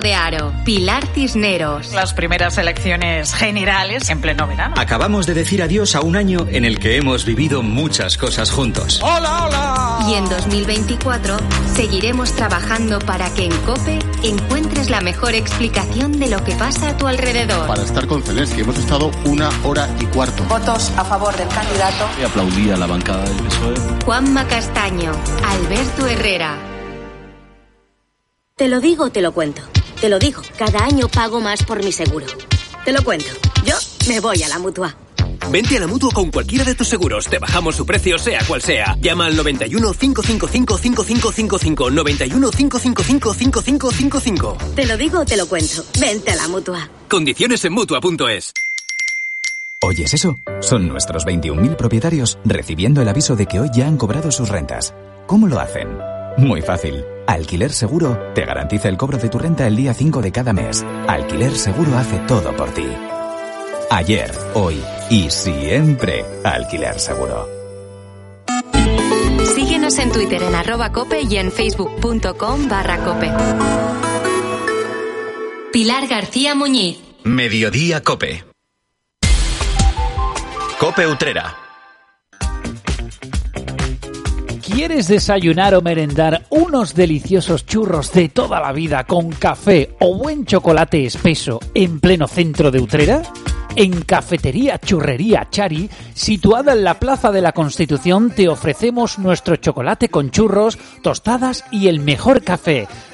de Aro, Pilar Cisneros. Las primeras elecciones generales en pleno verano. Acabamos de decir adiós a un año en el que hemos vivido muchas cosas juntos. ¡Hola, hola! Y en 2024 seguiremos trabajando para que en COPE encuentres la mejor explicación de lo que pasa a tu alrededor. Para estar con Zelensky hemos estado una hora y cuarto. Votos a favor del candidato. Y aplaudí a la bancada del PSOE. Juanma Castaño, Alberto Herrera. Te lo digo, te lo cuento. Te lo digo, cada año pago más por mi seguro. Te lo cuento. Yo me voy a la mutua. Vente a la mutua con cualquiera de tus seguros. Te bajamos su precio, sea cual sea. Llama al 91 555 5555. 91 555 5555. Te lo digo, te lo cuento. Vente a la mutua. Condiciones en mutua.es. ¿Oyes eso? Son nuestros 21.000 propietarios recibiendo el aviso de que hoy ya han cobrado sus rentas. ¿Cómo lo hacen? Muy fácil. Alquiler Seguro te garantiza el cobro de tu renta el día 5 de cada mes. Alquiler Seguro hace todo por ti. Ayer, hoy y siempre Alquiler Seguro. Síguenos en Twitter en arroba cope y en facebook.com barra cope. Pilar García Muñiz. Mediodía Cope. Cope Utrera. ¿Quieres desayunar o merendar unos deliciosos churros de toda la vida con café o buen chocolate espeso en pleno centro de Utrera? En Cafetería Churrería Chari, situada en la Plaza de la Constitución, te ofrecemos nuestro chocolate con churros, tostadas y el mejor café.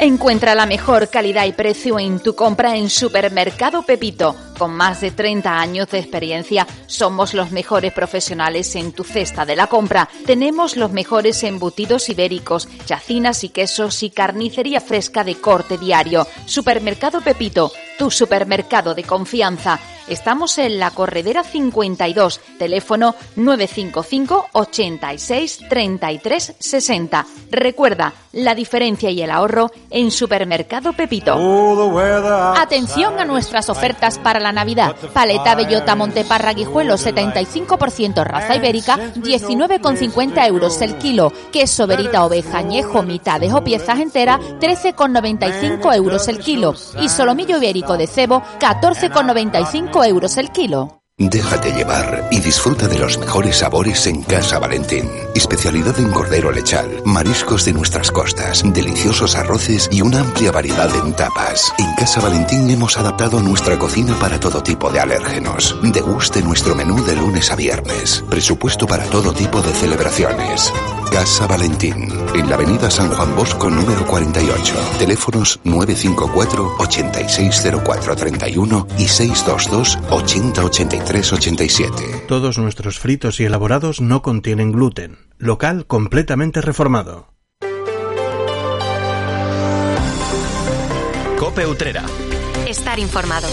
Encuentra la mejor calidad y precio en tu compra en Supermercado Pepito. Con más de 30 años de experiencia, somos los mejores profesionales en tu cesta de la compra. Tenemos los mejores embutidos ibéricos, chacinas y quesos y carnicería fresca de corte diario. Supermercado Pepito, tu supermercado de confianza. Estamos en la Corredera 52, teléfono 955 86 33 60. Recuerda, la diferencia y el ahorro en Supermercado Pepito. Atención a nuestras ofertas para la Navidad. Paleta bellota Monteparra Guijuelo 75% raza ibérica 19,50 euros el kilo. Queso verita oveja añejo mitades o piezas enteras 13,95 euros el kilo. Y solomillo ibérico de cebo 14,95 euros el kilo. Déjate llevar y disfruta de los mejores sabores en Casa Valentín. Especialidad en cordero lechal, mariscos de nuestras costas, deliciosos arroces y una amplia variedad en tapas. En Casa Valentín hemos adaptado nuestra cocina para todo tipo de alérgenos. Deguste nuestro menú de lunes a viernes. Presupuesto para todo tipo de celebraciones. Casa Valentín, en la avenida San Juan Bosco número 48. Teléfonos 954 860431 y 622 808387. Todos nuestros fritos y elaborados no contienen gluten. Local completamente reformado. Cope Utrera. Estar informado.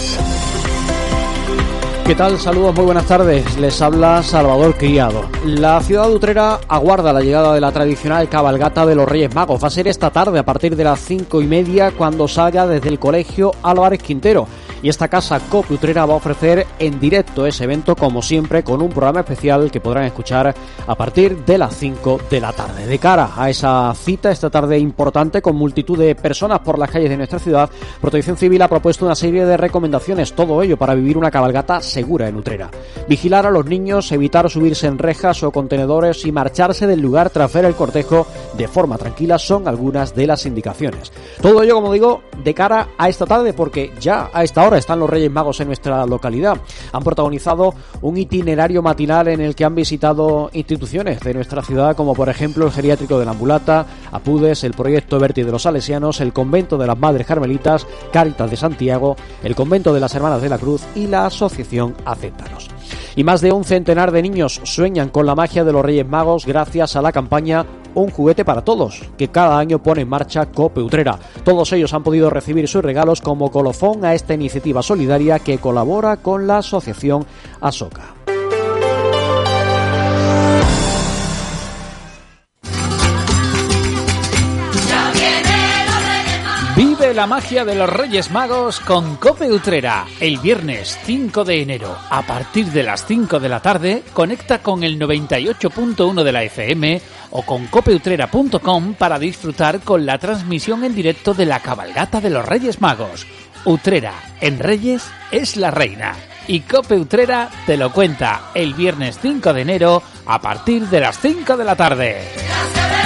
¿Qué tal? Saludos, muy buenas tardes. Les habla Salvador Criado. La ciudad de Utrera aguarda la llegada de la tradicional cabalgata de los Reyes Magos. Va a ser esta tarde a partir de las cinco y media cuando salga desde el colegio Álvarez Quintero. Y esta casa COP Utrera va a ofrecer en directo ese evento, como siempre, con un programa especial que podrán escuchar a partir de las 5 de la tarde. De cara a esa cita, esta tarde importante, con multitud de personas por las calles de nuestra ciudad, Protección Civil ha propuesto una serie de recomendaciones, todo ello para vivir una cabalgata en Utrera. Vigilar a los niños, evitar subirse en rejas o contenedores y marcharse del lugar tras ver el cortejo de forma tranquila son algunas de las indicaciones. Todo ello, como digo, de cara a esta tarde, porque ya a esta hora están los Reyes Magos en nuestra localidad. Han protagonizado un itinerario matinal en el que han visitado instituciones de nuestra ciudad, como por ejemplo el Geriátrico de la Ambulata, Apudes, el Proyecto Berti de los Salesianos, el Convento de las Madres Carmelitas, Cáritas de Santiago, el Convento de las Hermanas de la Cruz y la Asociación Acétanos. Y más de un centenar de niños sueñan con la magia de los Reyes Magos gracias a la campaña Un juguete para todos, que cada año pone en marcha Cope Utrera. Todos ellos han podido recibir sus regalos como colofón a esta iniciativa solidaria que colabora con la asociación ASOCA. La magia de los Reyes Magos con Cope Utrera. El viernes 5 de enero, a partir de las 5 de la tarde, conecta con el 98.1 de la FM o con copeutrera.com para disfrutar con la transmisión en directo de la cabalgata de los Reyes Magos. Utrera, en Reyes, es la reina. Y Cope Utrera te lo cuenta el viernes 5 de enero a partir de las 5 de la tarde.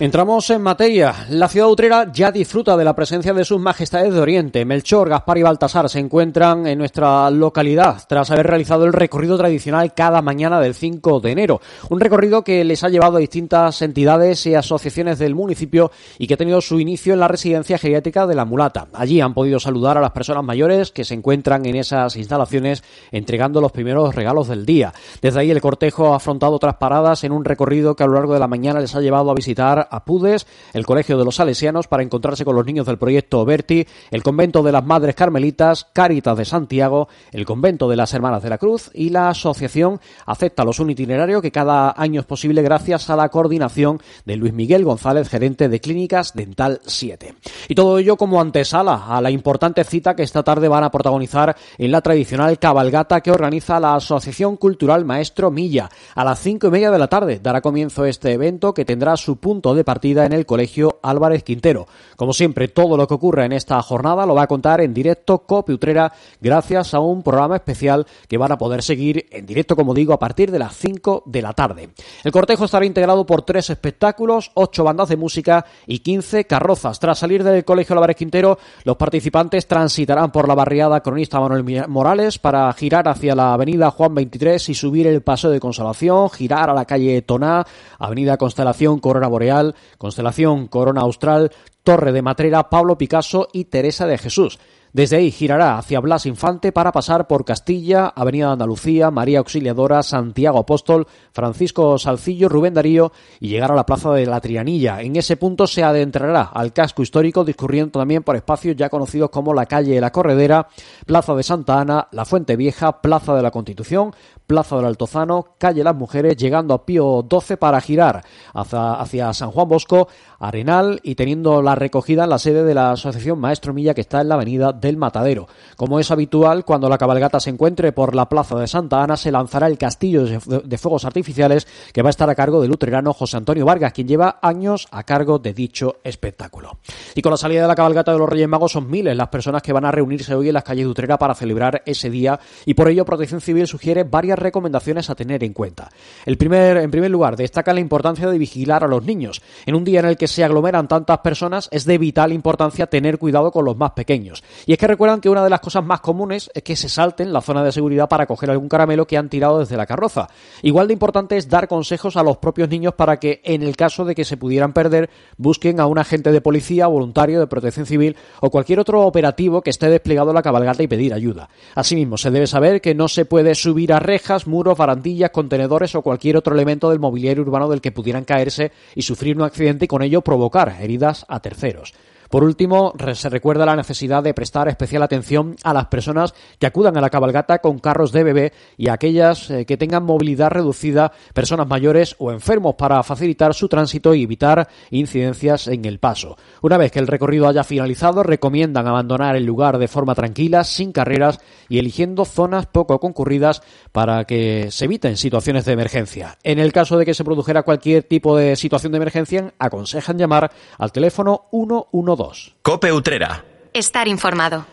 Entramos en materia. La ciudad utrera ya disfruta de la presencia de sus majestades de Oriente. Melchor, Gaspar y Baltasar se encuentran en nuestra localidad tras haber realizado el recorrido tradicional cada mañana del 5 de enero. Un recorrido que les ha llevado a distintas entidades y asociaciones del municipio y que ha tenido su inicio en la residencia geriátrica de la Mulata. Allí han podido saludar a las personas mayores que se encuentran en esas instalaciones entregando los primeros regalos del día. Desde ahí el cortejo ha afrontado otras paradas en un recorrido que a lo largo de la mañana les ha llevado a visitar Apudes, el Colegio de los Salesianos para encontrarse con los niños del proyecto Berti, el Convento de las Madres Carmelitas, Cáritas de Santiago, el Convento de las Hermanas de la Cruz y la Asociación Acepta los un itinerario que cada año es posible gracias a la coordinación de Luis Miguel González, gerente de Clínicas Dental 7. Y todo ello como antesala a la importante cita que esta tarde van a protagonizar en la tradicional cabalgata que organiza la Asociación Cultural Maestro Milla. A las cinco y media de la tarde dará comienzo este evento que tendrá su punto de partida en el Colegio Álvarez Quintero. Como siempre, todo lo que ocurre en esta jornada lo va a contar en directo Copi Utrera gracias a un programa especial que van a poder seguir en directo, como digo, a partir de las 5 de la tarde. El cortejo estará integrado por tres espectáculos, ocho bandas de música y 15 carrozas. Tras salir del Colegio Álvarez Quintero, los participantes transitarán por la barriada Cronista Manuel Morales para girar hacia la avenida Juan 23 y subir el Paso de Consolación, girar a la calle Toná, avenida Constelación Corona Boreal, Constelación Corona Austral, Torre de Matrera, Pablo Picasso y Teresa de Jesús. Desde ahí girará hacia Blas Infante para pasar por Castilla, Avenida Andalucía, María Auxiliadora, Santiago Apóstol, Francisco Salcillo, Rubén Darío y llegar a la Plaza de la Trianilla. En ese punto se adentrará al casco histórico discurriendo también por espacios ya conocidos como la calle La Corredera, Plaza de Santa Ana, La Fuente Vieja, Plaza de la Constitución, Plaza del Altozano, Calle Las Mujeres, llegando a Pío XII para girar hacia, hacia San Juan Bosco, Arenal y teniendo la recogida en la sede de la Asociación Maestro Milla que está en la avenida del Matadero. Como es habitual, cuando la cabalgata se encuentre por la plaza de Santa Ana, se lanzará el castillo de fuegos artificiales que va a estar a cargo del luterano José Antonio Vargas, quien lleva años a cargo de dicho espectáculo. Y con la salida de la cabalgata de los Reyes Magos son miles las personas que van a reunirse hoy en las calles de Utrera para celebrar ese día y por ello Protección Civil sugiere varias recomendaciones a tener en cuenta. El primer, en primer lugar, destaca la importancia de vigilar a los niños. En un día en el que se aglomeran tantas personas es de vital importancia tener cuidado con los más pequeños. Y es que recuerdan que una de las cosas más comunes es que se salten la zona de seguridad para coger algún caramelo que han tirado desde la carroza. Igual de importante es dar consejos a los propios niños para que, en el caso de que se pudieran perder, busquen a un agente de policía, voluntario de protección civil o cualquier otro operativo que esté desplegado en la cabalgata y pedir ayuda. Asimismo, se debe saber que no se puede subir a rejas, muros, barandillas, contenedores o cualquier otro elemento del mobiliario urbano del que pudieran caerse y sufrir un accidente y con ello provocar heridas a terceros. Por último, se recuerda la necesidad de prestar especial atención a las personas que acudan a la cabalgata con carros de bebé y a aquellas eh, que tengan movilidad reducida, personas mayores o enfermos para facilitar su tránsito y evitar incidencias en el paso. Una vez que el recorrido haya finalizado, recomiendan abandonar el lugar de forma tranquila, sin carreras y eligiendo zonas poco concurridas para que se eviten situaciones de emergencia. En el caso de que se produjera cualquier tipo de situación de emergencia, aconsejan llamar al teléfono 112. Cope Utrera. Estar informado.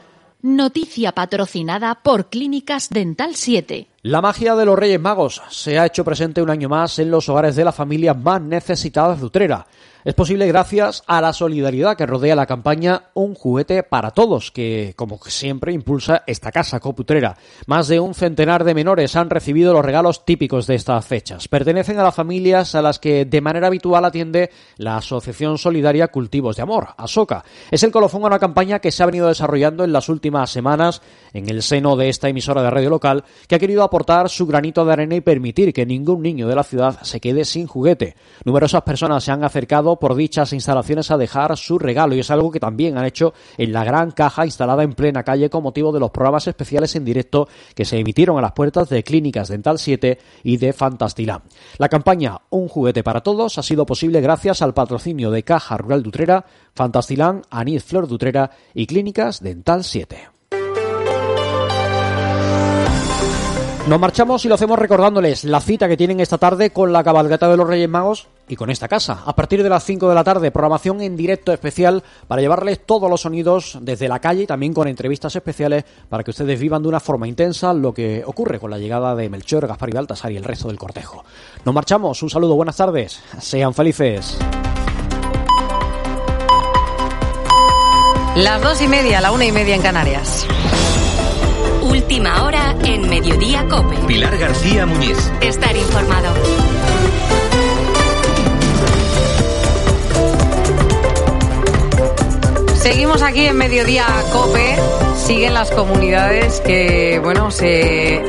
Noticia patrocinada por Clínicas Dental 7. La magia de los Reyes Magos se ha hecho presente un año más en los hogares de las familias más necesitadas de Utrera. Es posible gracias a la solidaridad que rodea la campaña Un juguete para todos, que como siempre impulsa esta casa coputrera. Más de un centenar de menores han recibido los regalos típicos de estas fechas. Pertenecen a las familias a las que de manera habitual atiende la Asociación Solidaria Cultivos de Amor, ASOCA. Es el colofón a una campaña que se ha venido desarrollando en las últimas semanas en el seno de esta emisora de radio local, que ha querido aportar su granito de arena y permitir que ningún niño de la ciudad se quede sin juguete. Numerosas personas se han acercado por dichas instalaciones a dejar su regalo y es algo que también han hecho en la gran caja instalada en plena calle con motivo de los programas especiales en directo que se emitieron a las puertas de Clínicas Dental 7 y de Fantastilán. La campaña Un juguete para todos ha sido posible gracias al patrocinio de Caja Rural Dutrera, Fantastilán, Anís Flor Dutrera y Clínicas Dental 7. Nos marchamos y lo hacemos recordándoles la cita que tienen esta tarde con la cabalgata de los Reyes Magos y con esta casa. A partir de las 5 de la tarde, programación en directo especial para llevarles todos los sonidos desde la calle y también con entrevistas especiales para que ustedes vivan de una forma intensa lo que ocurre con la llegada de Melchor, Gaspar y Baltasar y el resto del cortejo. Nos marchamos, un saludo, buenas tardes, sean felices. Las dos y media, la una y media en Canarias. Última hora en Mediodía Cope. Pilar García Muñiz. Estar informado. Seguimos aquí en Mediodía Cope. Siguen las comunidades que, bueno, se,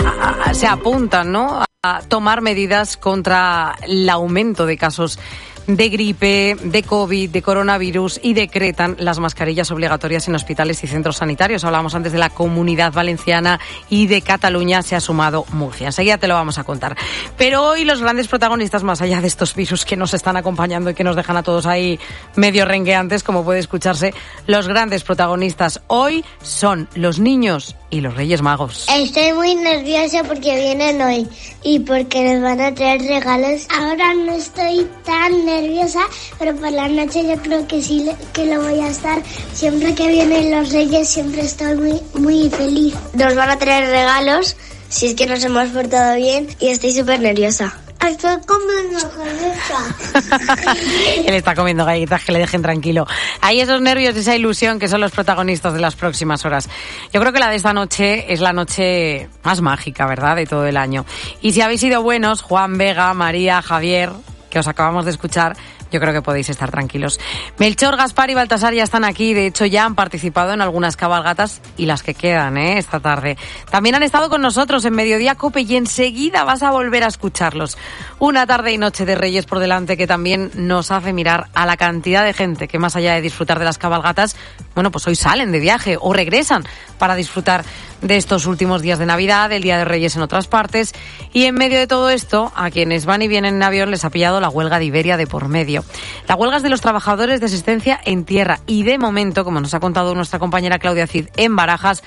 se apuntan, ¿no? A tomar medidas contra el aumento de casos de gripe, de COVID, de coronavirus y decretan las mascarillas obligatorias en hospitales y centros sanitarios. Hablábamos antes de la comunidad valenciana y de Cataluña se ha sumado Murcia. Enseguida te lo vamos a contar. Pero hoy los grandes protagonistas, más allá de estos virus que nos están acompañando y que nos dejan a todos ahí medio rengueantes, como puede escucharse, los grandes protagonistas hoy son los niños y los Reyes Magos. Estoy muy nerviosa porque vienen hoy y porque nos van a traer regalos. Ahora no estoy tan nerviosa, pero por la noche yo creo que sí que lo voy a estar. Siempre que vienen los Reyes siempre estoy muy, muy feliz. Nos van a traer regalos si es que nos hemos portado bien y estoy súper nerviosa. Estoy comiendo galletas. Él está comiendo galletas que le dejen tranquilo. Hay esos nervios y esa ilusión que son los protagonistas de las próximas horas. Yo creo que la de esta noche es la noche más mágica, ¿verdad? De todo el año. Y si habéis sido buenos, Juan, Vega, María, Javier, que os acabamos de escuchar, yo creo que podéis estar tranquilos. Melchor, Gaspar y Baltasar ya están aquí, de hecho ya han participado en algunas cabalgatas y las que quedan ¿eh? esta tarde. También han estado con nosotros en Mediodía Cope y enseguida vas a volver a escucharlos. Una tarde y noche de Reyes por delante que también nos hace mirar a la cantidad de gente que más allá de disfrutar de las cabalgatas, bueno, pues hoy salen de viaje o regresan para disfrutar de estos últimos días de Navidad, el Día de Reyes en otras partes. Y en medio de todo esto, a quienes van y vienen en avión les ha pillado la huelga de Iberia de por medio. La huelga es de los trabajadores de asistencia en tierra y de momento, como nos ha contado nuestra compañera Claudia Cid en Barajas,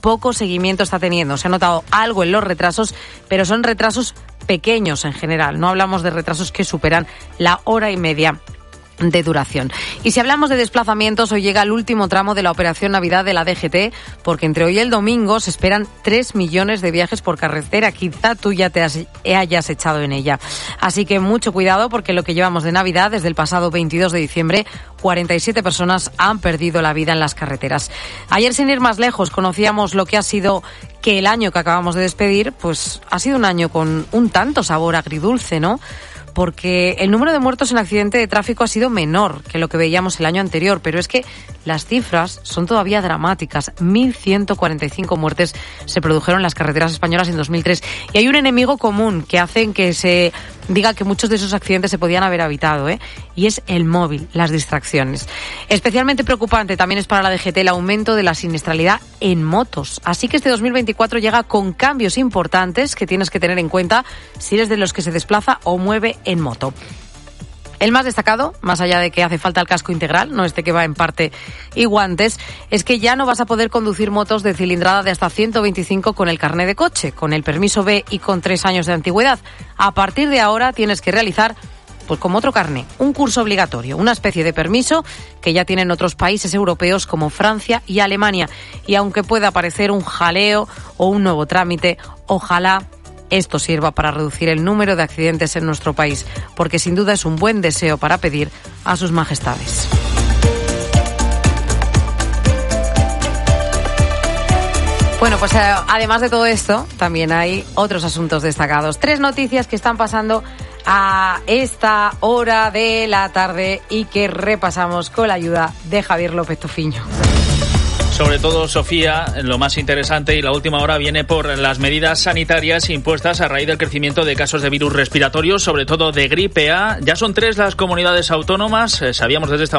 poco seguimiento está teniendo. Se ha notado algo en los retrasos, pero son retrasos pequeños en general. No hablamos de retrasos que superan la hora y media de duración. Y si hablamos de desplazamientos, hoy llega el último tramo de la operación Navidad de la DGT, porque entre hoy y el domingo se esperan 3 millones de viajes por carretera. Quizá tú ya te hayas echado en ella. Así que mucho cuidado, porque lo que llevamos de Navidad, desde el pasado 22 de diciembre, 47 personas han perdido la vida en las carreteras. Ayer, sin ir más lejos, conocíamos lo que ha sido que el año que acabamos de despedir, pues ha sido un año con un tanto sabor agridulce, ¿no? Porque el número de muertos en accidente de tráfico ha sido menor que lo que veíamos el año anterior, pero es que las cifras son todavía dramáticas. 1.145 muertes se produjeron en las carreteras españolas en 2003 y hay un enemigo común que hace que se diga que muchos de esos accidentes se podían haber evitado, ¿eh? y es el móvil, las distracciones. Especialmente preocupante también es para la DGT el aumento de la siniestralidad en motos. Así que este 2024 llega con cambios importantes que tienes que tener en cuenta si eres de los que se desplaza o mueve en moto. El más destacado, más allá de que hace falta el casco integral, no este que va en parte y guantes, es que ya no vas a poder conducir motos de cilindrada de hasta 125 con el carné de coche, con el permiso B y con tres años de antigüedad. A partir de ahora tienes que realizar pues como otro carné, un curso obligatorio, una especie de permiso que ya tienen otros países europeos como Francia y Alemania. Y aunque pueda parecer un jaleo o un nuevo trámite, ojalá esto sirva para reducir el número de accidentes en nuestro país, porque sin duda es un buen deseo para pedir a sus majestades. Bueno, pues eh, además de todo esto, también hay otros asuntos destacados. Tres noticias que están pasando a esta hora de la tarde y que repasamos con la ayuda de Javier López Tofiño. Sobre todo, Sofía, lo más interesante y la última hora viene por las medidas sanitarias impuestas a raíz del crecimiento de casos de virus respiratorios, sobre todo de gripe A. Ya son tres las comunidades autónomas, eh, sabíamos desde esta mañana